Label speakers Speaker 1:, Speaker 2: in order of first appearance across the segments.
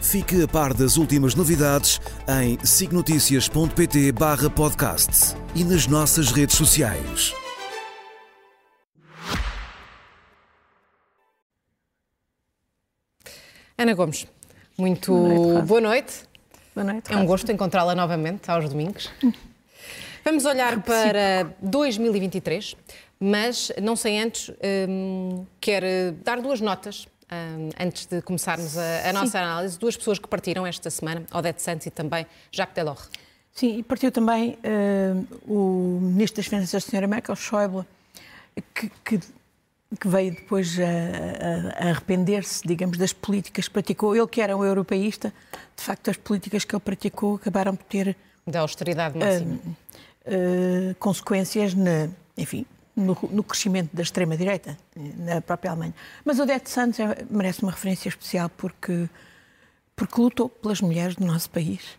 Speaker 1: Fique a par das últimas novidades em signoticias.pt barra podcast e nas nossas redes sociais.
Speaker 2: Ana Gomes, muito boa noite.
Speaker 3: Boa noite. Boa noite
Speaker 2: é um gosto encontrá-la novamente aos domingos. Vamos olhar para 2023, mas não sei antes, hum, quero dar duas notas antes de começarmos a, a nossa análise. Duas pessoas que partiram esta semana, Odete Santos e também Jacques Delors.
Speaker 3: Sim, e partiu também uh, o Ministro das Finanças, a Sra. Merkel Schäuble, que, que, que, veio depois a, a, a arrepender-se, digamos, das políticas que praticou. Ele que era um europeísta, de facto, as políticas que ele praticou acabaram por ter...
Speaker 2: Da austeridade máxima. Uh,
Speaker 3: uh, consequências, na, enfim, no, no, crescimento da extrema-direita, na própria Alemanha. Mas Odete Santos é, merece uma referência especial porque, porque lutou pelas mulheres do nosso país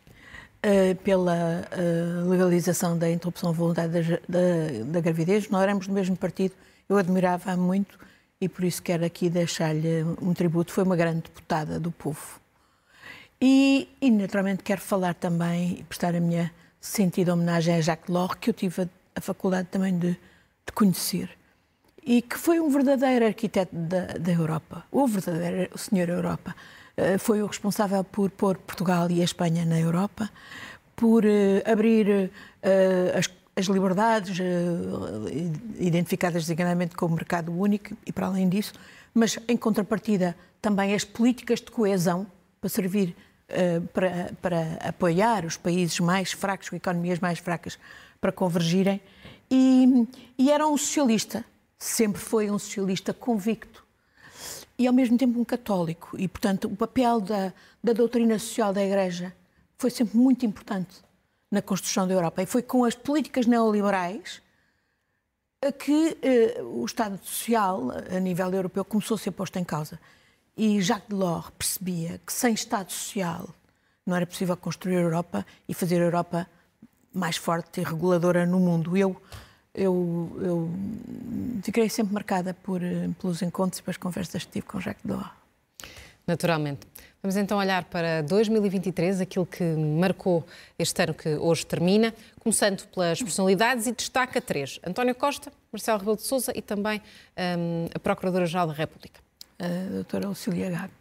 Speaker 3: uh, pela uh, legalização da interrupção voluntária da, da, da, gravidez. Nós éramos do mesmo partido, eu admirava-a muito e por isso quero aqui deixar-lhe um tributo. Foi uma grande deputada do povo. E, e naturalmente quero falar também e prestar a minha sentida homenagem a Jacques Delors, que eu tive a, a faculdade também de, de, conhecer. E que foi um verdadeiro arquiteto da, da Europa, o verdadeiro senhor Europa. Eh, foi o responsável por pôr Portugal e a Espanha na Europa, por eh, abrir eh, as, as liberdades identificadas designadamente como mercado único e para além disso, mas em contrapartida também as políticas de coesão para servir para, para apoiar os países mais fracos, economias mais fracas, para convergirem. E, e era um socialista, sempre foi um socialista convicto e ao mesmo tempo um católico. E, portanto, o papel da, da doutrina social da Igreja foi sempre muito importante na construção da Europa. E foi com as políticas neoliberais que eh, o Estado Social, a nível europeu, começou a ser posto em causa. E Jacques Delors percebia que sem Estado Social não era possível construir a Europa e fazer a Europa mais forte e reguladora no mundo. Eu eu, eu fiquei sempre marcada por, eh, pelos encontros e pelas conversas que tive com Jacques Delors.
Speaker 2: Naturalmente. Vamos então olhar para 2023, aquilo que marcou este ano que hoje termina, começando pelas personalidades e destaca três: António Costa, Marcelo Rebelo de Sousa e também um, a Procuradora-Geral da República.
Speaker 3: A doutora Lucília Gago.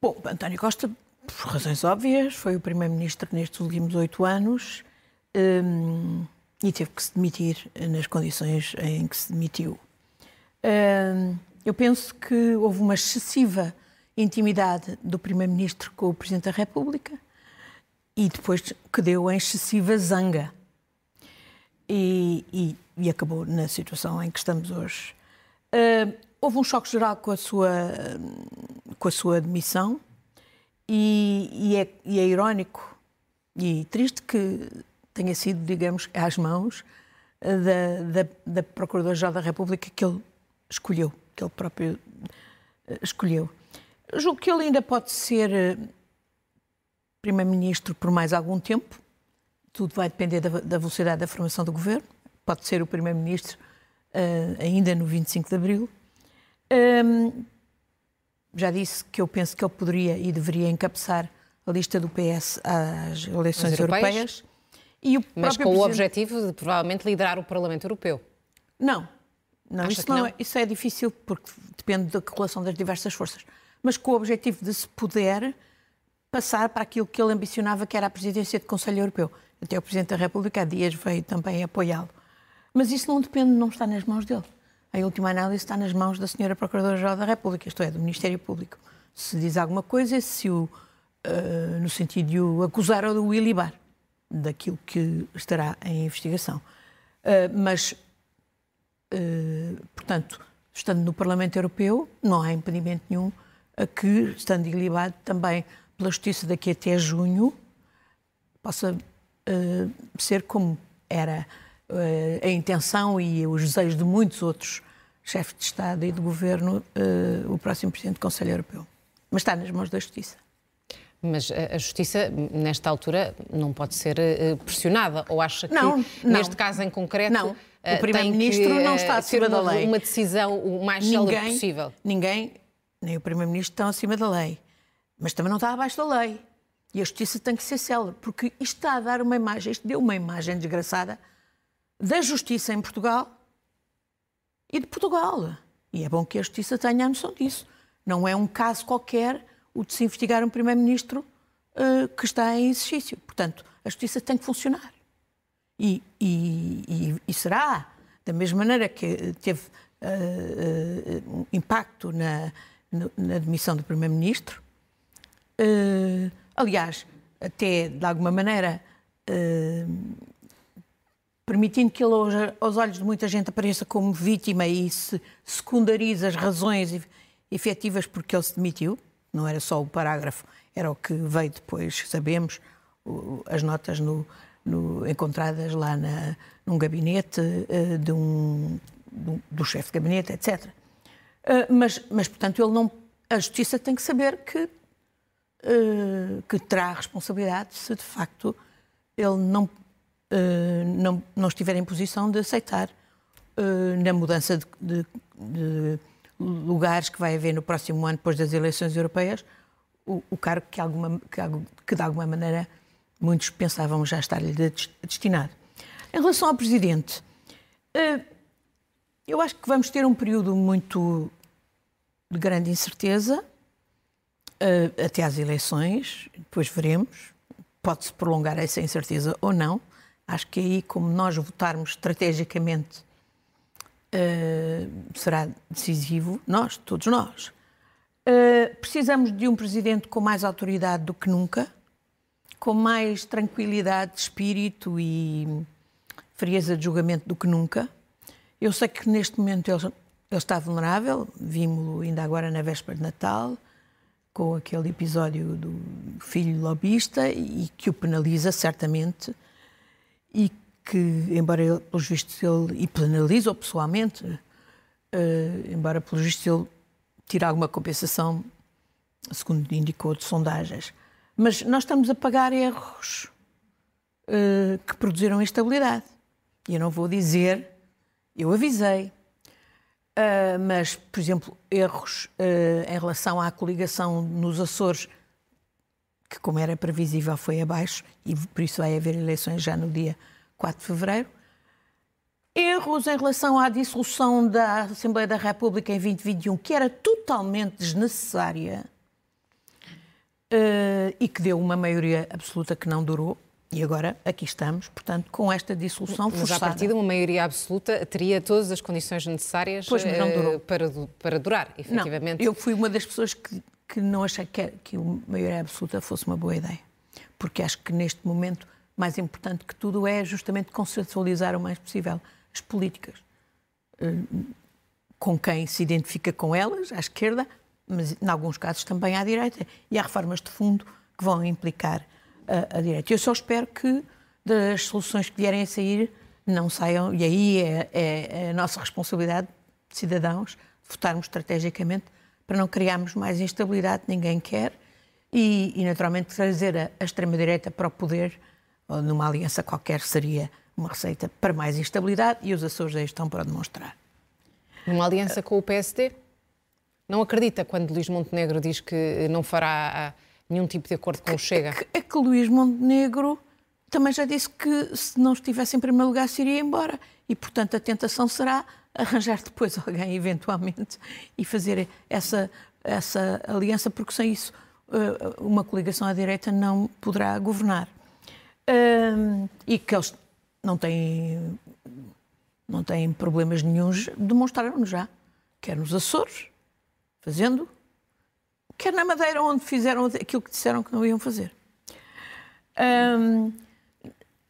Speaker 3: Bom, António Costa, por razões óbvias, foi o primeiro-ministro nestes últimos oito anos. Um, e teve que se demitir nas condições em que se demitiu. Eu penso que houve uma excessiva intimidade do Primeiro-Ministro com o Presidente da República e depois que deu em excessiva zanga. E, e, e, acabou na situação em que estamos hoje. Uh, houve um choque geral com a sua, com a sua demissão e, e, é, e é irónico e triste que tenha sido, digamos, às mãos eh, da, da, da Procuradora-Geral da República que ele escolheu, que ele próprio eh, escolheu. Eu julgo que ele ainda pode ser eh, Primeiro-Ministro por mais algum tempo, tudo vai depender da, da, velocidade da formação do governo, pode ser o Primeiro-Ministro uh, ainda no 25 de Abril. Um, já disse que eu penso que ele poderia e deveria encabeçar a lista do PS às eleições europeias.
Speaker 2: Mas com o objetivo de provavelmente liderar o Parlamento Europeu.
Speaker 3: Não. Não, isso, não, não? É, isso é difícil porque depende da correlação das diversas forças. Mas com o objetivo de se poder passar para aquilo que ele ambicionava, que era a presidência do Conselho Europeu. Até o Presidente da República há dias veio também apoiá-lo. Mas isso não depende, não está nas mãos dele. A última análise está nas mãos da Senhora Procuradora-Geral da República, isto é, do Ministério Público. Se diz alguma coisa, se o, uh, no sentido de o acusar ou de o ilibar daquilo que estará em investigação. Uh, mas, uh, portanto, estando no Parlamento Europeu, não há impedimento nenhum a que, estando ilibado também pela Justiça daqui até junho, possa ser como era a intenção e os desejos de muitos outros chefes de Estado e de Governo uh, o próximo Presidente do Conselho Europeu. Mas está nas mãos da Justiça.
Speaker 2: Mas a Justiça, nesta altura, não pode ser pressionada? Ou acha que,
Speaker 3: não,
Speaker 2: neste caso em concreto,
Speaker 3: não. o Primeiro-Ministro não está acima
Speaker 2: da
Speaker 3: lei?
Speaker 2: uma decisão o mais célere possível?
Speaker 3: Ninguém, nem o Primeiro-Ministro estão acima da lei. Mas também não está abaixo da lei. E a justiça tem que ser célere, porque isto está a dar uma imagem, isto deu uma imagem desgraçada da justiça em Portugal e de Portugal. E é bom que a justiça tenha a noção disso. Não é um caso qualquer o de se investigar um primeiro-ministro uh, que está em exercício. Portanto, a justiça tem que funcionar. E, e, e, e será, da mesma maneira que teve uh, uh, impacto na, na admissão do primeiro-ministro, aliás, até de alguma maneira permitindo que ele, aos olhos de muita gente, apareça como vítima e se secundarize as razões efetivas porque ele se demitiu. Não era só o parágrafo, era o que veio depois, sabemos, as notas no, no, encontradas lá na, num gabinete uh, de um, do, chefe de gabinete, etc. Eh, mas, mas, portanto, ele não, a justiça tem que saber que, uh, que terá responsabilidade se de facto ele não eh, não, não estiver em posição de aceitar uh, na mudança de, de, de, lugares que vai haver no próximo ano, depois das eleições europeias, o, o cargo que, alguma, que, de alguma maneira muitos pensavam já estar-lhe destinado. Em relação ao Presidente, uh, eu acho que vamos ter um período muito de grande incerteza até às eleições, depois veremos. Pode-se prolongar essa incerteza ou não. Acho que aí, como nós votarmos estrategicamente, uh, será decisivo. Nós, todos nós. Uh, precisamos de um presidente com mais autoridade do que nunca, com mais tranquilidade de espírito e frieza de julgamento do que nunca. Eu sei que neste momento ele, ele está vulnerável, vimos-lo ainda agora na véspera de Natal, com aquele episódio do filho lobista e que o penaliza certamente e que, embora, ele, pelos vistos, ele, e penaliza-o pessoalmente, uh, embora, pelos vistos, ele tire alguma compensação, segundo indicou, de sondagens. Mas nós estamos a pagar erros uh, que produziram instabilidade. E eu não vou dizer, eu avisei, uh, mas, por exemplo, erros em relação à coligação nos Açores que, como era previsível, foi abaixo e por isso vai haver eleições já no dia 4 de fevereiro. Erros em relação à dissolução da Assembleia da República em 2021, que era totalmente desnecessária uh, e que deu uma maioria absoluta que não durou. E agora aqui estamos, portanto, com esta dissolução
Speaker 2: mas
Speaker 3: forçada.
Speaker 2: Mas a partir de uma maioria absoluta teria todas as condições necessárias
Speaker 3: pois, uh,
Speaker 2: para, para durar, efetivamente.
Speaker 3: Não, eu fui uma das pessoas que que não achei que, que a maioria absoluta fosse uma boa ideia. Porque acho que neste momento, mais importante que tudo é justamente consensualizar o mais possível as políticas. Eh, com quem se identifica com elas, à esquerda, mas em alguns casos também à direita. E há reformas de fundo que vão implicar a, a direita. Eu só espero que das soluções que vierem a sair não saiam, e aí é, é, é a nossa responsabilidade, cidadãos, votarmos estrategicamente para não criarmos mais instabilidade, ninguém quer, e, e naturalmente trazer a, a extrema-direita para o poder, ou numa aliança qualquer, seria uma receita para mais instabilidade, e os Açores aí estão para demonstrar.
Speaker 2: Uma aliança com o PSD? Não acredita quando Luís Montenegro diz que não fará ah, nenhum tipo de acordo com o Chega? É
Speaker 3: que, é que Luís Montenegro também já disse que se não estivesse em primeiro lugar se iria embora. E, portanto, a tentação será arranjar depois alguém, eventualmente, e fazer essa, essa aliança, porque sem isso eh, uma coligação à direita não poderá governar. E que eles não têm, não têm problemas nenhums, demonstraram já, quer nos Açores, fazendo, quer na Madeira, onde fizeram aquilo que disseram que não iam fazer. A,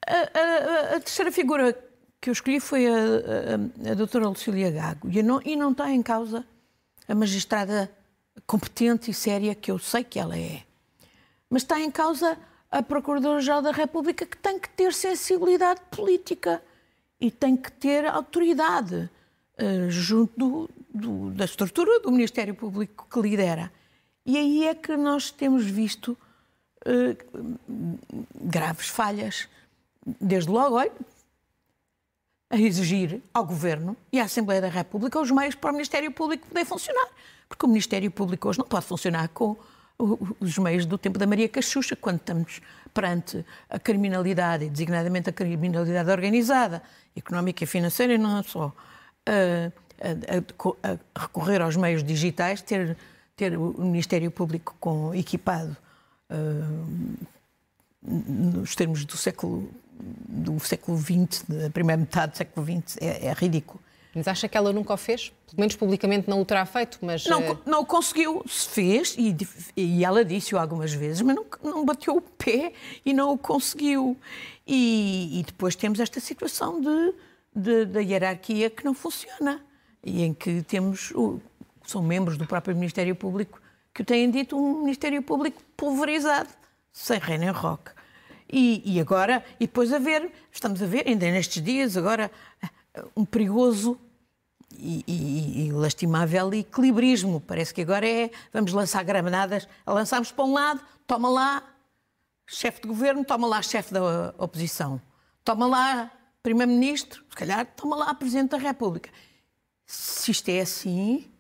Speaker 3: a, a, terceira figura que eu escolhi foi a, a, a doutora Lucília Gago. E não, e não está em causa a magistrada competente e séria que eu sei que ela é. Mas está em causa a Procuradora-Geral da República que tem que ter sensibilidade política e tem que ter autoridade uh, junto do, do, da estrutura do Ministério Público que lidera. E aí é que nós temos visto uh, graves falhas. Desde logo, olha, a exigir ao Governo e à Assembleia da República os meios para o Ministério Público poder funcionar. Porque o Ministério Público hoje não pode funcionar com os meios do tempo da Maria Cachucha, quando estamos perante a criminalidade, e designadamente a criminalidade organizada, económica e financeira, e não só a, a, a, recorrer aos meios digitais, ter, ter o Ministério Público com, equipado uh, nos termos do século do século XX, da primeira metade do século XX, é, é ridículo.
Speaker 2: Mas acha que ela nunca o fez? Pelo menos publicamente não o terá feito, mas...
Speaker 3: Não, eh, não conseguiu, se fez, e, e ela disse-o algumas vezes, mas não, não bateu o pé e não o conseguiu. E, e depois temos esta situação de, de, da hierarquia que não funciona, e em que temos, o, são membros do próprio Ministério Público que o têm dito um Ministério Público pulverizado, sem rei nem roque. E, e agora, e depois a ver, estamos a ver, ainda nestes dias, agora um perigoso e, e, e, lastimável equilibrismo. Parece que agora é vamos lançar granadas, lançamos para um lado, toma lá chefe de governo, toma lá chefe da oposição, toma lá primeiro-ministro, se calhar toma lá presidente da República. Se isto é assim,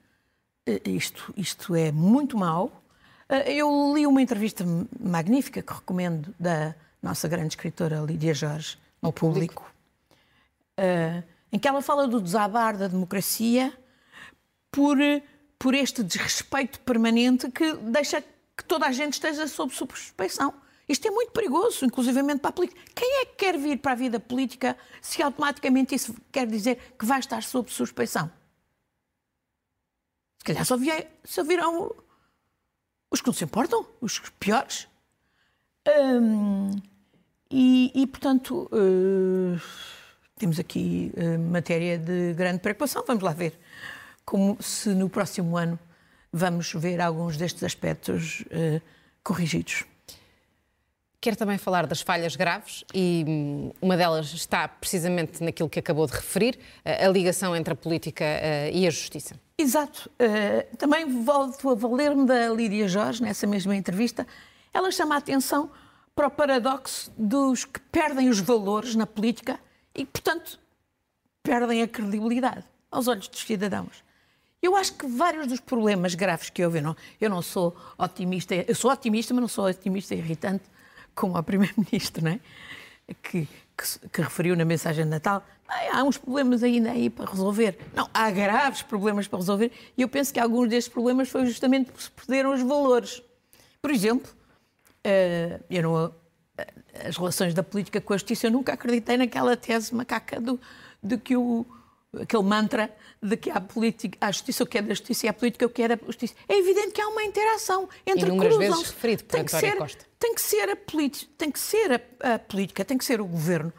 Speaker 3: eh, isto, isto é muito mau. Eh, eu li uma entrevista magnífica que recomendo da nossa grande escritora Lídia Jorge ao público. público. Uh, em que ela fala do desabar da democracia por, por este desrespeito permanente que deixa que toda a gente esteja sob suspeição. Isto é muito perigoso, inclusivamente para a política. Quem é que quer vir para a vida política se automaticamente isso quer dizer que vai estar sob suspeição? Se calhar só, vier, só virão os que não se importam, os piores. Hum, e, e, portanto. Uh, temos aqui uh, matéria de grande preocupação. Vamos lá ver como se no próximo ano vamos ver alguns destes aspectos uh, corrigidos.
Speaker 2: Quero também falar das falhas graves e hum, uma delas está precisamente naquilo que acabou de referir, a ligação entre a política e a justiça.
Speaker 3: Exato. Também volto a valer-me da Lídia Jorge, nessa mesma entrevista. Ela chama a atenção para o paradoxo dos que perdem os valores na política e, portanto, perdem a credibilidade aos olhos dos cidadãos. Eu acho que vários dos problemas graves que houve, eu não, eu não sou otimista, eu sou otimista, mas não sou otimista irritante como o Primeiro-Ministro, não é? Que, que, que, referiu na mensagem de Natal, há uns problemas ainda aí para resolver. Não, há graves problemas para resolver e eu penso que alguns destes problemas foi justamente porque se perderam os valores. Por exemplo, eu não as relações da política com a justiça, eu nunca acreditei naquela tese macaca do, de que o, aquele mantra de que há política, há justiça o que é da justiça e há política o que é da justiça. É evidente que há uma interação entre
Speaker 2: Inúmeras vezes referido por tem António
Speaker 3: ser,
Speaker 2: Costa.
Speaker 3: Tem que ser a política, tem que ser a, a, política, tem que ser o governo,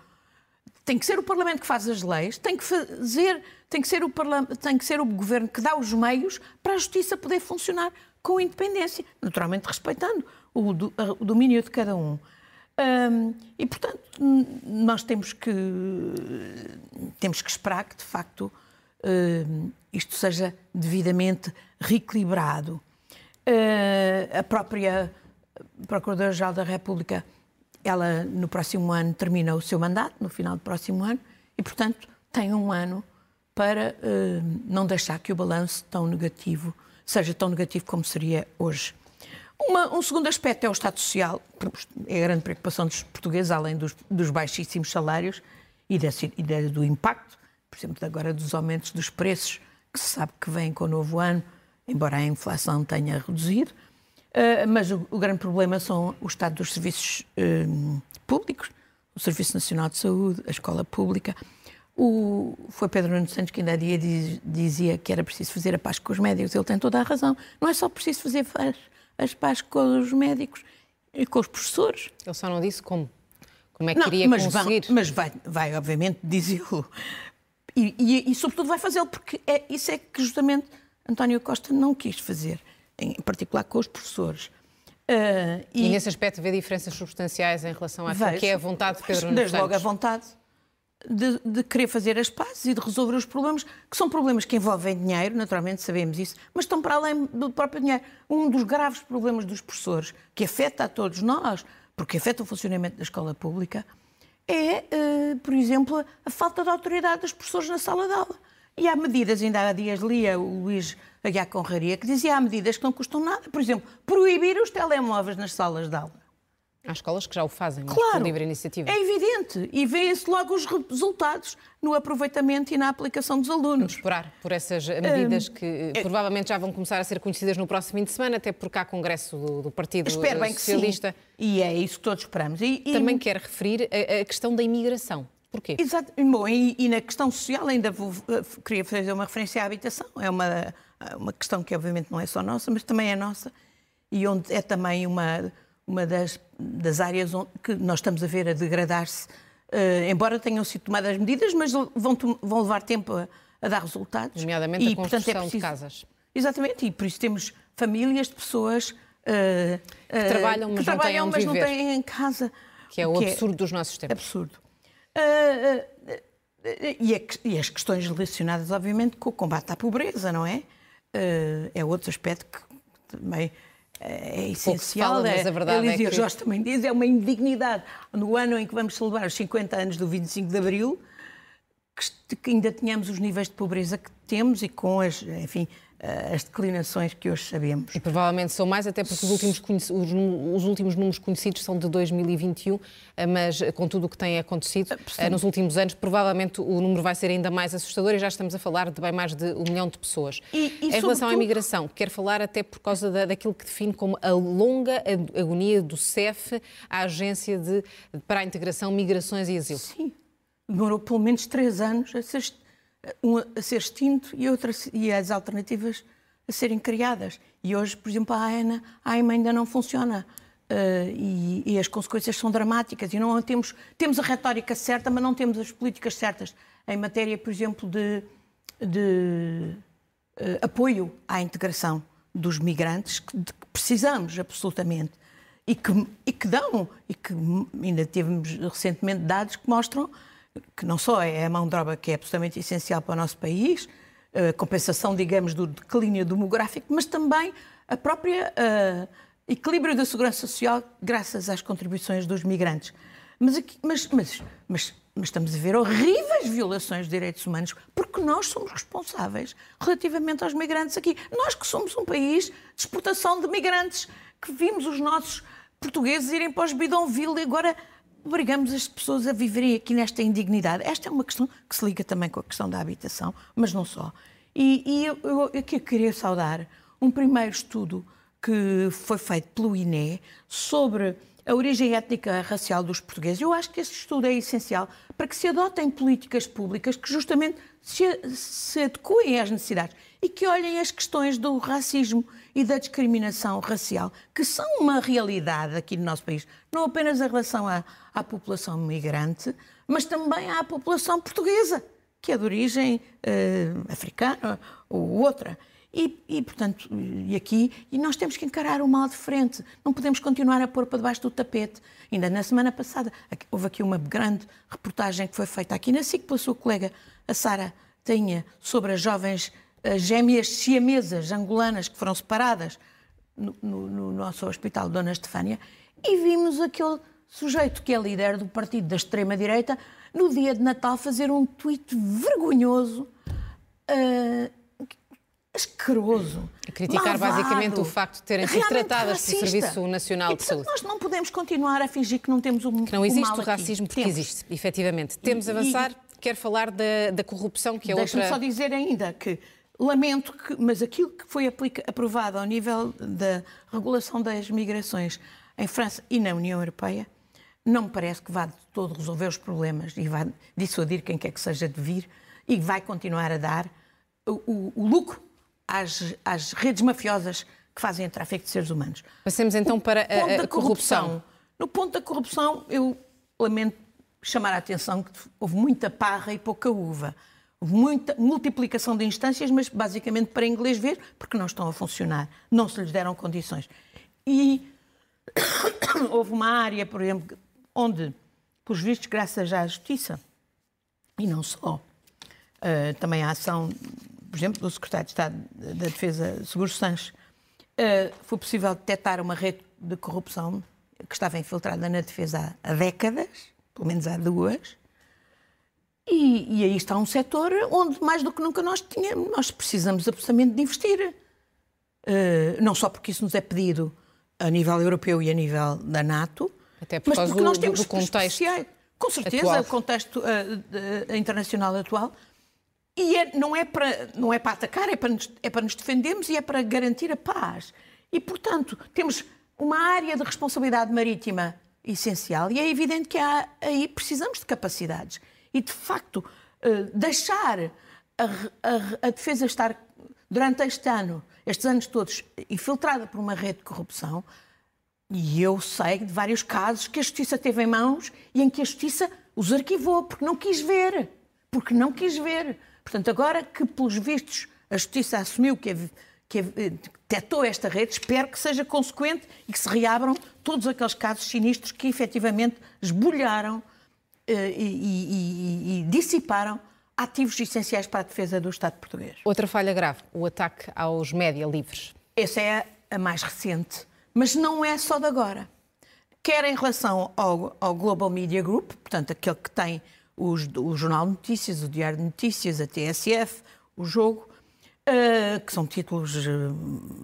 Speaker 3: tem que ser o parlamento que faz as leis, tem que fazer, tem que ser o parlamento, tem que ser o governo que dá os meios para a justiça poder funcionar com independência, naturalmente respeitando o, o domínio de cada um. Um, e, portanto, nós temos que, temos que esperar que, de facto, uh, isto seja devidamente reequilibrado. Uh, a própria Procuradora-Geral da República, ela no próximo ano termina o seu mandato, no final do próximo ano, e, portanto, tem um ano para uh, não deixar que o balanço tão negativo seja tão negativo como seria hoje. Uma, um segundo aspecto é o Estado Social, é a grande preocupação dos portugueses, além dos, dos baixíssimos salários e, desse, e de, do impacto, por exemplo, agora dos aumentos dos preços, que se sabe que vêm com o novo ano, embora a inflação tenha reduzido. Uh, mas o, o, grande problema são o estado dos serviços uh, públicos, o Serviço Nacional de Saúde, a escola pública. O, foi Pedro Nuno Santos que ainda há dia diz, dizia que era preciso fazer a paz com os médicos. Ele tem toda a razão. Não é só preciso fazer paz as paz com os médicos e com os professores.
Speaker 2: Ele só não disse como. Como é que não, iria mas conseguir?
Speaker 3: Vai, mas vai, vai, obviamente, dizê-lo. E, e, e, sobretudo, vai fazê-lo porque é, isso é que justamente António Costa não quis fazer, em particular com os professores.
Speaker 2: Uh, e, e, nesse aspecto vê diferenças substanciais em relação àquilo que é a vontade de Pedro Nuno
Speaker 3: Desde logo a vontade. De, de, querer fazer as pazes e de resolver os problemas, que são problemas que envolvem dinheiro, naturalmente sabemos isso, mas estão para além do próprio dinheiro. Um dos graves problemas dos professores, que afeta a todos nós, porque afeta o funcionamento da escola pública, é, uh, por exemplo, a falta de autoridade dos professores na sala de aula. E há medidas, ainda há dias lia o Luís Aguiar Conraria, que dizia há medidas que não custam nada. Por exemplo, proibir os telemóveis nas salas de aula.
Speaker 2: Há escolas que já o fazem, mas
Speaker 3: claro,
Speaker 2: livre iniciativa.
Speaker 3: É evidente. E vê-se logo os resultados no aproveitamento e na aplicação dos alunos. Vamos
Speaker 2: esperar por essas medidas que é... provavelmente já vão começar a ser conhecidas no próximo fim de semana, até porque há congresso do, do Partido Espero bem Socialista.
Speaker 3: Que sim. E é isso que todos esperamos. E,
Speaker 2: e... Também quer referir a, a questão da imigração. Porquê?
Speaker 3: Exato. Bom, e, e, na questão social ainda vou, uh, queria fazer uma referência à habitação. É uma, uma questão que obviamente não é só nossa, mas também é nossa e onde é também uma uma das, das áreas que nós estamos a ver a degradar-se, uh, embora tenham sido tomadas medidas, mas vão, vão levar tempo a, a dar resultados.
Speaker 2: Nomeadamente e, a construção portanto, é preciso, de casas.
Speaker 3: Exatamente, e por isso temos famílias de pessoas uh,
Speaker 2: que trabalham, mas,
Speaker 3: que
Speaker 2: não,
Speaker 3: trabalham,
Speaker 2: têm
Speaker 3: mas
Speaker 2: não
Speaker 3: têm em casa.
Speaker 2: Que é o é absurdo é dos nossos tempos.
Speaker 3: Absurdo. Uh, e, é, e, as questões relacionadas, obviamente, com o combate à pobreza, não é? é outro aspecto que também é essencial.
Speaker 2: Fala, mas a verdade
Speaker 3: é
Speaker 2: que...
Speaker 3: Jorge também diz, é uma indignidade. No ano em que vamos celebrar os 50 anos do 25 de Abril, que ainda tenhamos os níveis de pobreza que temos e com as, enfim, as declinações que hoje sabemos.
Speaker 2: E provavelmente são mais, até porque os últimos, os, os últimos números conhecidos são de 2021, eh, mas eh, com tudo o que tem acontecido nos últimos anos, provavelmente o número vai ser ainda mais assustador e já estamos a falar de bem mais de um milhão de pessoas.
Speaker 3: E, e
Speaker 2: em relação à imigração, quero falar até por causa da, daquilo que define como a longa agonia do CEF, a Agência de, para a Integração, Migrações e Asilo.
Speaker 3: Sim, demorou pelo menos três anos a ser um a ser extinto e, outra, e as alternativas a serem criadas. E hoje, por exemplo, a AENA, a ainda não funciona. Uh, e, e, as consequências são dramáticas. E não temos, temos a retórica certa, mas não temos as políticas certas em matéria, por exemplo, de, de uh, apoio à integração dos migrantes, que, de que precisamos absolutamente. E que, e que dão, e que ainda tivemos recentemente dados que mostram que não só é a mão de obra que é absolutamente essencial para o nosso país, a compensação, digamos, do declínio demográfico, mas também a própria uh, equilíbrio da segurança social graças às contribuições dos migrantes. Mas, aqui, mas, mas, mas, mas estamos a ver horríveis violações de direitos humanos porque nós somos responsáveis relativamente aos migrantes aqui. Nós que somos um país de exportação de migrantes, que vimos os nossos portugueses irem para os bidonville e agora obrigamos as pessoas a viverem aqui nesta indignidade. Esta é uma questão que se liga também com a questão da habitação, mas não só. E, e eu, eu aqui queria saudar um primeiro estudo que foi feito pelo INE sobre a origem étnica racial dos portugueses. Eu acho que esse estudo é essencial para que se adotem políticas públicas que justamente se, se adequem às necessidades e que olhem as questões do racismo e da discriminação racial, que são uma realidade aqui no nosso país, não apenas em relação à, à população migrante, mas também à população portuguesa, que é de origem uh, africana ou outra. E, e, portanto, e aqui, e nós temos que encarar o mal de frente. Não podemos continuar a pôr para debaixo do tapete. Ainda na semana passada, houve aqui uma grande reportagem que foi feita aqui na SIC pela sua colega, a Sara Tenha, sobre as jovens gêmeas siamesas angolanas que foram separadas no, no, no nosso hospital Dona Estefânia e vimos aquele sujeito que é líder do partido da extrema-direita no dia de Natal fazer um tweet vergonhoso, uh, asqueroso.
Speaker 2: A criticar malvado, basicamente o facto de terem sido tratadas pelo Serviço Nacional
Speaker 3: e,
Speaker 2: de Saúde.
Speaker 3: Nós não podemos continuar a fingir que não temos um
Speaker 2: Que não existe
Speaker 3: o,
Speaker 2: o racismo, porque temos. existe, efetivamente. Temos de avançar. E, Quero falar da, da corrupção, que é outra...
Speaker 3: Deixa-me só dizer ainda que Lamento que, mas aquilo que foi aprovado ao nível da regulação das migrações em França e na União Europeia não me parece que vá de todo resolver os problemas e vai dissuadir quem quer que seja de vir e vai continuar a dar o, o, o lucro às, às, redes mafiosas que fazem o tráfico de seres humanos.
Speaker 2: Passemos então para a, a corrupção. corrupção.
Speaker 3: No ponto da corrupção, eu lamento chamar a atenção que houve muita parra e pouca uva muita multiplicação de instâncias, mas basicamente para inglês ver, porque não estão a funcionar, não se lhes deram condições. E houve uma área, por exemplo, onde, por vistos, graças à justiça, e não só. Uh, também a ação, por exemplo, do Secretário de Estado da Defesa, Seguro Sanches, uh, foi possível detectar uma rede de corrupção que estava infiltrada na defesa há décadas, pelo menos há duas, e, e, aí está um setor onde, mais do que nunca, nós, tínhamos, nós precisamos absolutamente de investir. Uh, não só porque isso nos é pedido a nível europeu e a nível da NATO,
Speaker 2: Até por mas porque nós temos do contexto especiais.
Speaker 3: Com certeza, atual. o contexto uh, internacional atual. E é, não, é para, não é para atacar, é para, nos, é para nos defendermos e é para garantir a paz. E, portanto, temos uma área de responsabilidade marítima essencial e é evidente que há, aí precisamos de capacidades. E, de facto, eh, deixar a, a, a defesa estar, durante este ano, estes anos todos, infiltrada por uma rede de corrupção, e eu sei de vários casos que a Justiça teve em mãos e em que a Justiça os arquivou porque não quis ver. Porque não quis ver. Portanto, agora que, pelos vistos, a Justiça assumiu que, que detectou esta rede, espero que seja consequente e que se reabram todos aqueles casos sinistros que efetivamente esbulharam eh, e, e, e dissiparam ativos essenciais para a defesa do Estado português.
Speaker 2: Outra falha grave, o ataque aos média livres.
Speaker 3: Essa é a mais recente, mas não é só de agora. Quer em relação ao, ao Global Media Group, portanto, aquele que tem os, o Jornal de Notícias, o Diário de Notícias, a TSF, o Jogo, uh, que são títulos uh,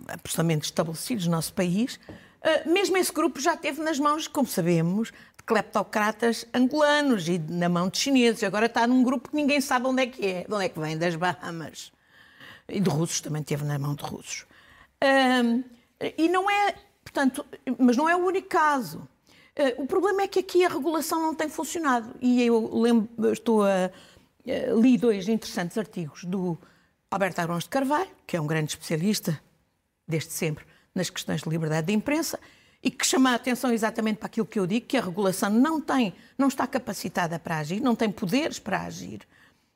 Speaker 3: absolutamente estabelecidos no nosso país. Uh, mesmo esse grupo já teve nas mãos, como sabemos, cleptocratas angolanos e na mão de chineses. Agora está num grupo que ninguém sabe onde é que é, de onde é que vem, das Bahamas. E de russos, também teve na mão de russos. Um, e não é, portanto, mas não é o único caso. Uh, o problema é que aqui a regulação não tem funcionado. E eu lembro, estou a, uh, li dois interessantes artigos do Alberto Arons de Carvalho, que é um grande especialista, desde sempre, nas questões de liberdade de imprensa, e que chama a atenção exatamente para aquilo que eu digo, que a regulação não tem, não está capacitada para agir, não tem poderes para agir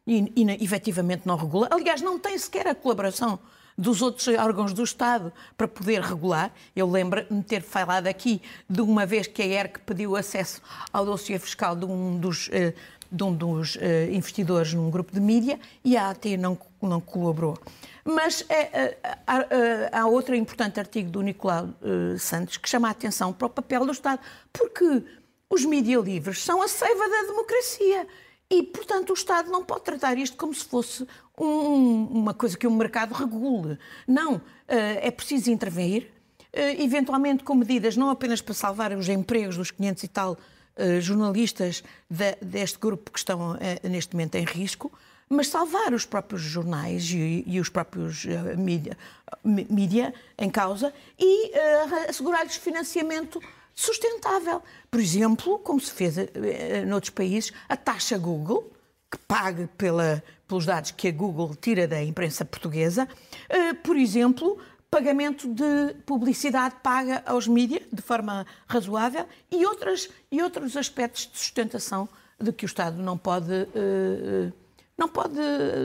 Speaker 3: e, e efetivamente não regula. Aliás, não tem sequer a colaboração dos outros órgãos do Estado para poder regular. Eu lembro-me ter falado aqui de uma vez que a ERC pediu acesso ao dossiê fiscal de um dos, eh, de um dos eh, investidores num grupo de mídia e a AT não, não colaborou. Mas é, há, há, outro importante artigo do Nicolau Santos que chama a atenção para o papel do Estado, porque os mídias livres são a seiva da democracia. E, portanto, o Estado não pode tratar isto como se fosse um, uma coisa que o mercado regule. Não, é preciso intervir, eventualmente com medidas não apenas para salvar os empregos dos 500 e tal jornalistas de, deste grupo que estão neste momento em risco, mas salvar os próprios jornais e, e os próprios uh, mídia, em causa e uh, assegurar-lhes financiamento sustentável. Por exemplo, como se fez uh, noutros países, a taxa Google, que pague pela, pelos dados que a Google tira da imprensa portuguesa, uh, por exemplo, pagamento de publicidade paga aos mídias de forma razoável e, outras, e outros aspectos de sustentação de que o Estado não pode uh, não pode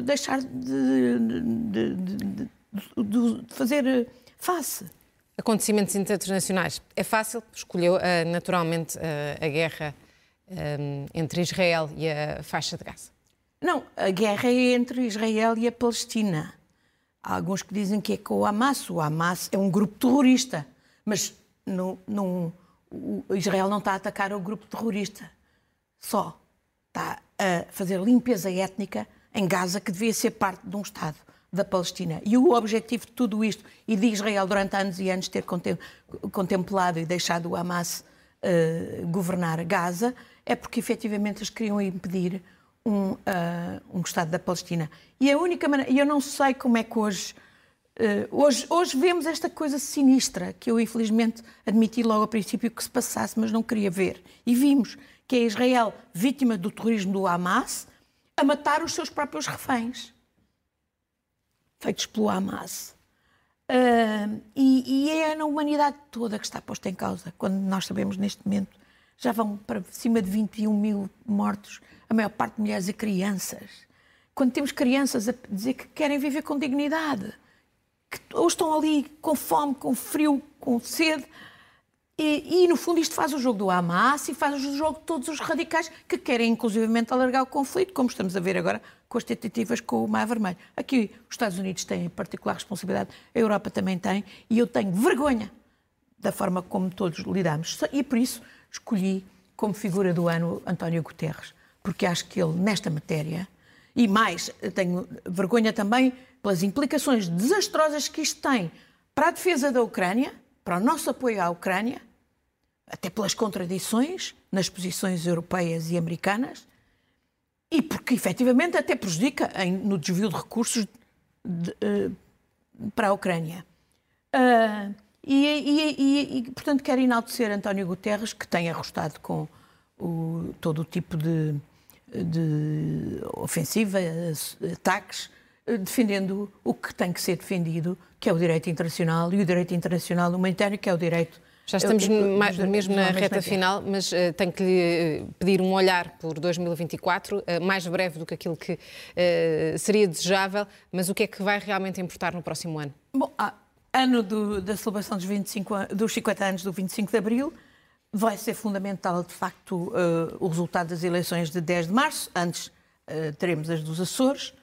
Speaker 3: deixar de, de, de, de fazer face.
Speaker 2: Acontecimentos internacionais. É fácil, escolheu uh, naturalmente uh, a guerra um, entre Israel e a faixa de Gaza.
Speaker 3: Não, a guerra é entre Israel e a Palestina. Há alguns que dizem que é com o Hamas. O Hamas é um grupo terrorista, mas não, não, o Israel não está a atacar o grupo terrorista só está a fazer limpeza étnica em Gaza, que devia ser parte de um Estado da Palestina. E o objetivo de tudo isto, e de Israel durante anos e anos ter contemplado e deixado o Hamas uh, governar Gaza, é porque efetivamente eles queriam impedir um, uh, um Estado da Palestina. E a única maneira, e eu não sei como é que hoje, uh, hoje, hoje vemos esta coisa sinistra, que eu infelizmente admiti logo ao princípio que se passasse, mas não queria ver. E vimos que é Israel vítima do terrorismo do Hamas a matar os seus próprios reféns, feitos pelo Hamas. Uh, e, e, é na humanidade toda que está posta em causa, quando nós sabemos neste momento já vão para cima de 21 mil mortos, a maior parte de mulheres e crianças. Quando temos crianças a dizer que querem viver com dignidade, que ou estão ali com fome, com frio, com sede, E, e, no fundo, isto faz o jogo do Hamas e faz o jogo de todos os radicais que querem, inclusivamente, alargar o conflito, como estamos a ver agora com as tentativas com o Mar Vermelho. Aqui os Estados Unidos têm particular responsabilidade, a Europa também tem, e eu tenho vergonha da forma como todos lidamos. E por isso escolhi como figura do ano António Guterres, porque acho que ele, nesta matéria, e mais, tenho vergonha também pelas implicações desastrosas que isto tem para a defesa da Ucrânia, para o nosso apoio à Ucrânia, até pelas contradições nas posições europeias e americanas, e porque efetivamente até prejudica em, no desvio de recursos de, uh, para a Ucrânia. Uh, e, e, e, e, portanto, quero enaltecer António Guterres, que tem arrostado com o, todo o tipo de, de ofensiva, ataques, defendendo o que tem que ser defendido, que é o direito internacional e o direito internacional humanitário, que é o direito
Speaker 2: já estamos eu, mais, mesmo na reta final, mas uh, tenho que lhe eh, pedir um olhar por 2024, uh, mais breve do que aquilo que uh, seria desejável, mas o que é que vai realmente importar no próximo ano?
Speaker 3: Bom, ah, ano do, da celebração dos, 25, dos 50 anos do 25 de Abril, vai ser fundamental, de facto, o resultado das eleições de 10 de março, antes teremos as dos Açores.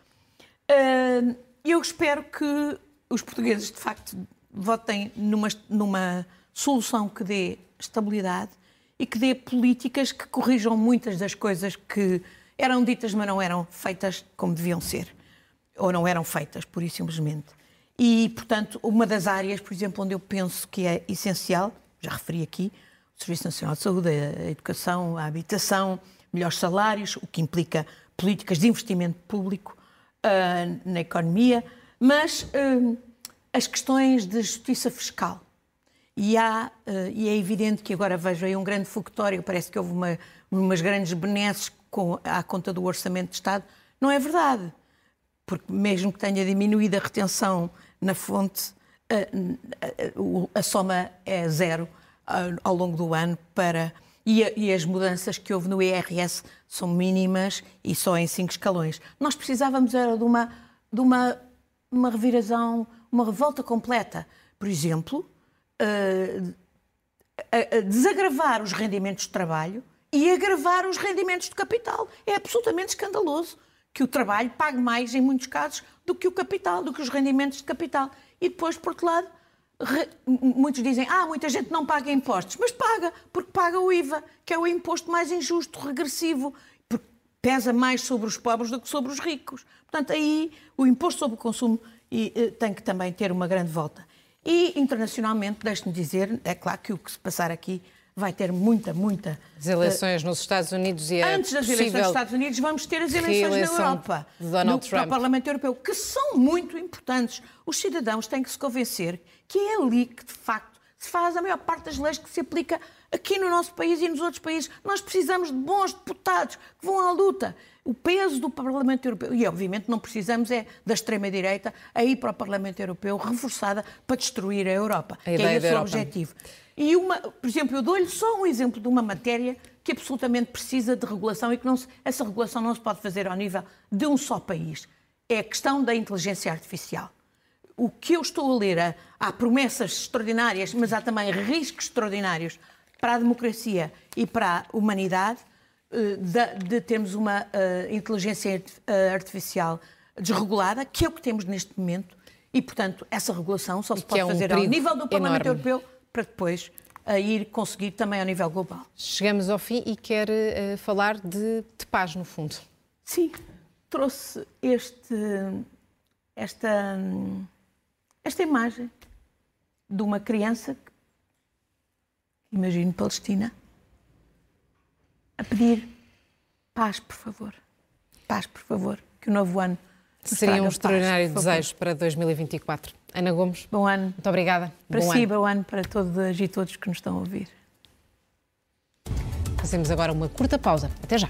Speaker 3: eu espero que os portugueses, de facto, votem numa, numa solução que dê estabilidade e que dê políticas que corrijam muitas das coisas que eram ditas, mas não eram feitas como deviam ser. Ou não eram feitas, por e simplesmente. E, portanto, uma das áreas, por exemplo, onde eu penso que é essencial, já referi aqui, o Serviço Nacional de Saúde, a educação, a habitação, melhores salários, o que implica políticas de investimento público uh, na economia, mas uh, as questões de justiça fiscal. E, há, uh, e é evidente que agora vejo aí um grande fogotório, parece que houve uma, umas grandes benesses com, à conta do Orçamento de Estado. Não é verdade, porque mesmo que tenha diminuído a retenção na fonte, uh, a soma é zero ao longo do ano para. E, a, e, as mudanças que houve no IRS são mínimas e só em cinco escalões. Nós precisávamos era de uma, de uma, uma uma revolta completa. Por exemplo, a, desagravar os rendimentos de trabalho e agravar os rendimentos de capital. É absolutamente escandaloso que o trabalho pague mais, em muitos casos, do que o capital, do que os rendimentos de capital. E depois, por outro lado, muitos dizem, ah, muita gente não paga impostos, mas paga, porque paga o IVA, que é o imposto mais injusto, regressivo, porque pesa mais sobre os pobres do que sobre os ricos. Portanto, aí o imposto sobre o consumo eh, tem que também ter uma grande volta. E internacionalmente, deixe-me dizer, é claro que o que se passar aqui vai ter muita, muita.
Speaker 2: As eleições nos Estados Unidos e a
Speaker 3: Antes das eleições nos Estados Unidos, vamos ter as eleições na Europa.
Speaker 2: Donald no, Trump. Para
Speaker 3: o Parlamento Europeu, que são muito importantes. Os cidadãos têm que se convencer que é ali que, de facto, se faz a maior parte das leis que se aplica aqui no nosso país e nos outros países. Nós precisamos de bons deputados que vão à luta o peso do Parlamento Europeu, e obviamente não precisamos é da extrema-direita a ir para o Parlamento Europeu reforçada para destruir a Europa, a que é esse o objetivo. E, uma, por exemplo, eu dou-lhe só um exemplo de uma matéria que absolutamente precisa de regulação e que não se, essa regulação não se pode fazer ao nível de um só país. É a questão da inteligência artificial. O que eu estou a ler, há, promessas extraordinárias, mas há também riscos extraordinários para a democracia e para a humanidade de, de termos uma uh, inteligência eh, artificial desregulada, que é o que temos neste momento, e, portanto, essa regulação só se pode é um fazer ao nível do Parlamento enorme. Europeu para depois uh, ir conseguir também ao nível global.
Speaker 2: Chegamos ao fim e quer uh, falar de, de, paz, no fundo.
Speaker 3: Sim, trouxe este, esta, esta imagem de uma criança, imagino Palestina, a pedir paz, por favor. Paz, por favor. Que o novo ano.
Speaker 2: Seria um extraordinário paz, desejo para 2024. Ana Gomes.
Speaker 3: Bom ano.
Speaker 2: Muito obrigada.
Speaker 3: Para
Speaker 2: bom
Speaker 3: si,
Speaker 2: ano.
Speaker 3: bom ano para todas e todos que nos estão a ouvir.
Speaker 2: Fazemos agora uma curta pausa. Até já.